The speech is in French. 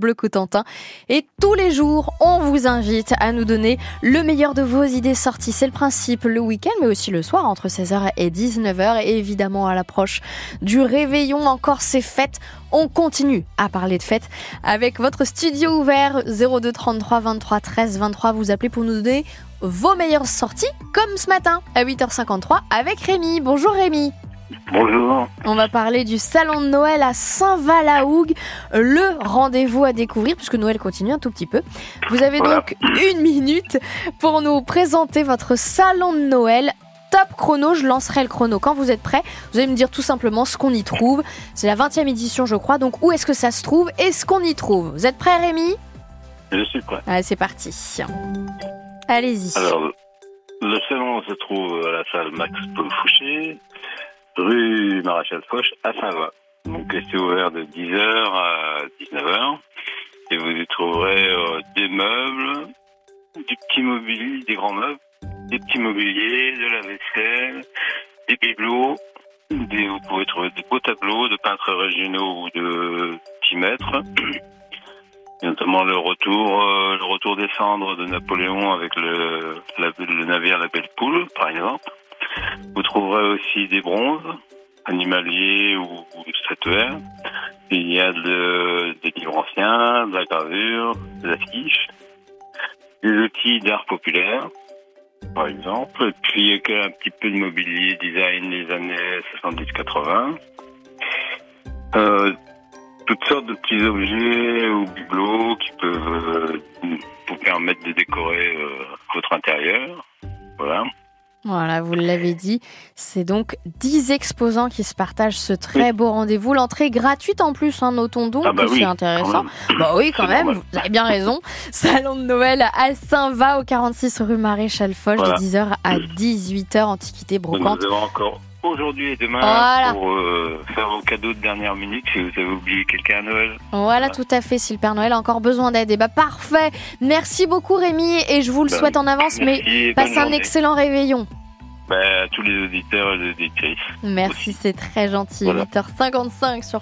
Bleu Cotentin. Et tous les jours, on vous invite à nous donner le meilleur de vos idées sorties. C'est le principe le week-end, mais aussi le soir entre 16h et 19h. Et évidemment, à l'approche du réveillon, encore ces fêtes. On continue à parler de fêtes avec votre studio ouvert 02 33 23 13 23. Vous appelez pour nous donner vos meilleures sorties, comme ce matin à 8h53 avec Rémi. Bonjour Rémi. Bonjour. On va parler du salon de Noël à Saint-Val-à-Hougue, le rendez-vous à découvrir puisque Noël continue un tout petit peu. Vous avez Voilà. donc une minute pour nous présenter votre salon de Noël. Top chrono, je lancerai le chrono quand vous êtes prêts. Vous allez me dire tout simplement ce qu'on y trouve. C'est la 20e édition, je crois. Donc, où est-ce que ça se trouve et ce qu'on y trouve? Vous êtes prêts, Rémi? Je suis prêt. Allez, c'est parti. Allez-y. Alors, le salon se trouve à la salle Max Paul Fouché, rue Maréchal Foch à Saint-Va. Donc, c'est ouvert de 10h à 19h. Et vous y trouverez euh, des meubles, du petit mobilier, des grands meubles, des petits mobiliers, de la vaisselle, des bibelots. Des, vous pouvez trouver des beaux tableaux de peintres régionaux ou de petits maîtres. Notamment le retour, euh, le retour des cendres de Napoléon avec le, le navire La Belle Poule, par exemple. Vous trouverez aussi des bronzes, animaliers ou, ou statuaires. Il y a de- des livres anciens, de la gravure, des affiches, des outils d'art populaire, par exemple. Et puis un petit peu de mobilier design des années 70-80. Euh, toutes sortes de petits objets ou bibelots qui peuvent euh, vous permettre de décorer euh, votre intérieur. Voilà. Voilà, vous l'avez dit, c'est donc 10 exposants qui se partagent ce très beau rendez-vous. L'entrée est gratuite en plus, hein, notons donc, Ah bah oui, c'est intéressant. Bah oui, quand même, normal. vous avez bien raison. Salon de Noël à Saint-Va, au 46 rue Maréchal Foch, Voilà. de 10h à 18h, Antiquité Donc, Brocante. Nous avons encore aujourd'hui et demain Voilà. pour euh, faire vos cadeaux de dernière minute si vous avez oublié quelqu'un à Noël. Voilà, tout à fait, si le Père Noël a encore besoin d'aide. Bah parfait Merci beaucoup Rémi, et je vous le Bah, souhaite en avance, mais passez un journée. excellent réveillon. À tous les auditeurs et les auditrices. Merci, c'est très gentil. Voilà. 8h55 sur